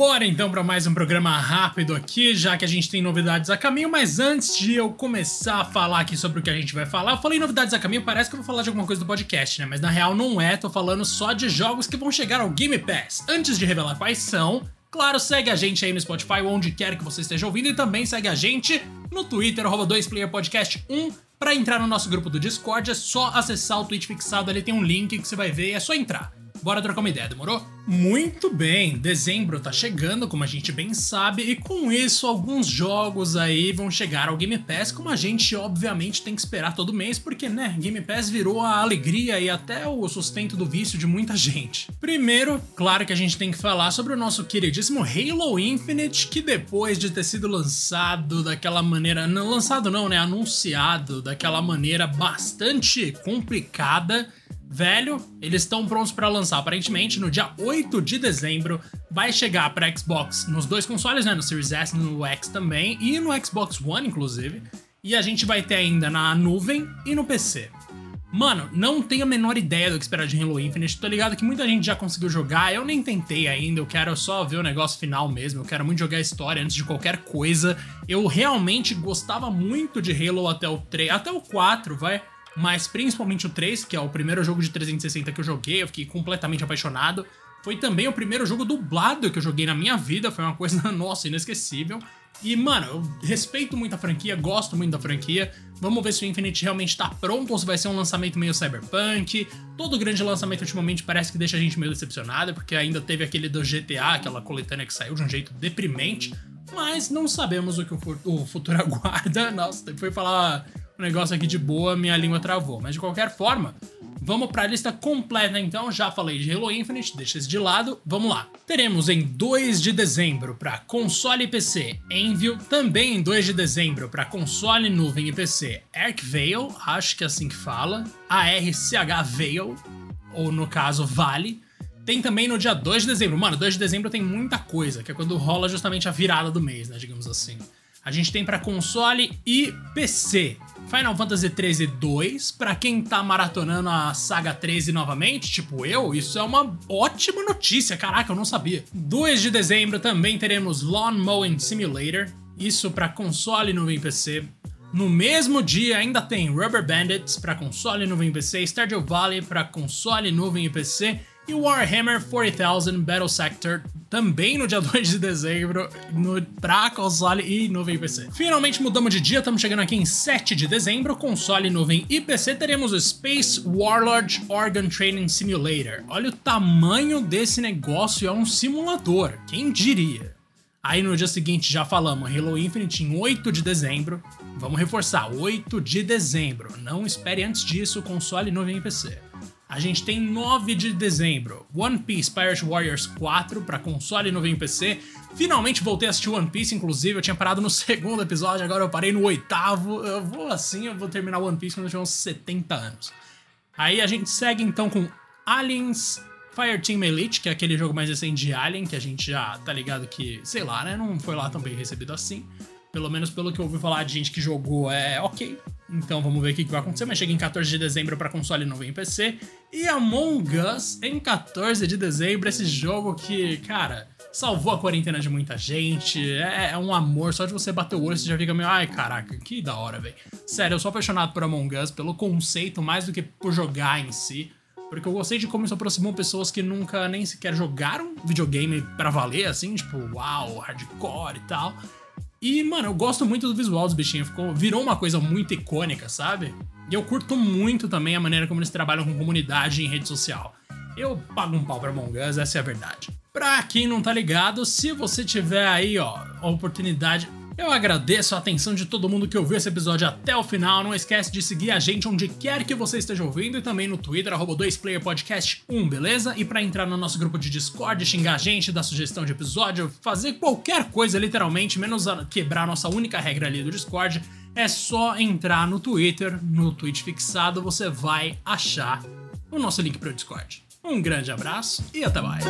Bora então para mais um programa rápido aqui, já que a gente tem novidades a caminho, mas antes de eu começar a falar aqui sobre o que a gente vai falar, eu falei novidades a caminho, parece que eu vou falar de alguma coisa do podcast, né? Mas na real não é, tô falando só de jogos que vão chegar ao Game Pass. Antes de revelar quais são, Claro, segue a gente aí no Spotify, onde quer que você esteja ouvindo, e também segue a gente no Twitter, 2playerpodcast1. Para entrar no nosso grupo do Discord, é só acessar o tweet fixado ali, tem um link que você vai ver, é só entrar. Bora trocar uma ideia, demorou? Muito bem, dezembro tá chegando, como a gente bem sabe, e com isso alguns jogos aí vão chegar ao Game Pass, como a gente obviamente tem que esperar todo mês, porque né, Game Pass virou a alegria e até o sustento do vício de muita gente. Primeiro, claro que a gente tem que falar sobre o nosso queridíssimo Halo Infinite, que depois de ter sido lançado daquela maneira, não lançado não, né, anunciado daquela maneira bastante complicada, velho, eles estão prontos para lançar. Aparentemente, no dia 8 de dezembro, vai chegar para Xbox nos dois consoles, né? No Series S, no X também, e no Xbox One, inclusive. E a gente vai ter ainda na nuvem e no PC. Mano, não tenho a menor ideia do que esperar de Halo Infinite. Tô ligado que muita gente já conseguiu jogar. Eu nem tentei ainda. Eu quero só ver o negócio final mesmo. Eu quero muito jogar a história antes de qualquer coisa. Eu realmente gostava muito de Halo até o 3, até o 4, vai mas principalmente o 3, que é o primeiro jogo de 360 que eu joguei, eu fiquei completamente apaixonado. Foi também o primeiro jogo dublado que eu joguei na minha vida, foi uma coisa, nossa, inesquecível. E, mano, eu respeito muito a franquia, gosto muito da franquia. Vamos ver se o Infinite realmente tá pronto ou se vai ser um lançamento meio cyberpunk. Todo grande lançamento ultimamente parece que deixa a gente meio decepcionado, porque ainda teve aquele do GTA, aquela coletânea que saiu de um jeito deprimente. Mas não sabemos o que o futuro aguarda. Nossa, foi falar um negócio aqui de boa, minha língua travou. Mas de qualquer forma, vamos para a lista completa então. Já falei de Halo Infinite, deixa isso de lado. Vamos lá. Teremos em 2 de dezembro para console e PC Envio, também em 2 de dezembro para console, nuvem e PC Arcvale, acho que é assim que fala, ARCH Veil, ou no caso Vale. Tem também no dia 2 de dezembro. Mano, 2 de dezembro tem muita coisa, que é quando rola justamente a virada do mês, né, digamos assim. A gente tem para console e PC. Final Fantasy 13 2, para quem tá maratonando a saga 13 novamente, tipo eu, isso é uma ótima notícia, caraca, eu não sabia. 2 de dezembro também teremos Lawn Mowing Simulator, isso para console no PC. No mesmo dia ainda tem Rubber Bandits para console, nuvem e PC, Stardew Valley para console, nuvem e PC e Warhammer 40,000 Battle Sector também no dia 2 de dezembro no, pra console e nuvem PC. Finalmente mudamos de dia, estamos chegando aqui em 7 de dezembro, console, nuvem e PC teremos o Space Warlord Organ Training Simulator. Olha o tamanho desse negócio, é um simulador, quem diria? Aí no dia seguinte já falamos Halo Infinite em 8 de dezembro. Vamos reforçar, 8 de dezembro. Não espere antes disso, console, nuvem e PC. A gente tem 9 de dezembro, One Piece Pirate Warriors 4 para console e nuvem PC. Finalmente voltei a assistir One Piece, inclusive eu tinha parado no segundo episódio, agora eu parei no oitavo. Eu vou assim, eu vou terminar One Piece quando eu tiver uns 70 anos. Aí a gente segue então com Aliens Fireteam Elite, que é aquele jogo mais recente de Alien, que a gente já tá ligado que, sei lá, né, não foi lá tão bem recebido assim. Pelo menos pelo que eu ouvi falar de gente que jogou, é ok. Então vamos ver o que, vai acontecer. Mas chega em 14 de dezembro para console novo em PC. E Among Us em 14 de dezembro. Esse jogo que, cara, salvou a quarentena de muita gente. É, é, um amor. Só de você bater o olho você já fica meio. Ai, caraca, que da hora, velho. Sério, eu sou apaixonado por Among Us, pelo conceito, mais do que por jogar em si. Porque eu gostei de como isso aproximou pessoas que nunca nem sequer jogaram videogame para valer, assim, tipo, uau, hardcore e tal. E, mano, eu gosto muito do visual dos bichinhos. Ficou, virou uma coisa muito icônica, sabe? E eu curto muito também a maneira como eles trabalham com comunidade em rede social. Eu pago um pau pra Among Us, essa é a verdade. Pra quem não tá ligado, se você tiver aí, ó, a oportunidade, eu agradeço a atenção de todo mundo que ouviu esse episódio até o final. Não esquece de seguir a gente onde quer que você esteja ouvindo e também no Twitter, 2playerpodcast1, beleza? E para entrar no nosso grupo de Discord, xingar a gente, dar sugestão de episódio, fazer qualquer coisa, literalmente, menos quebrar a nossa única regra ali do Discord, é só entrar no Twitter, no tweet fixado, você vai achar o nosso link para o Discord. Um grande abraço e até mais!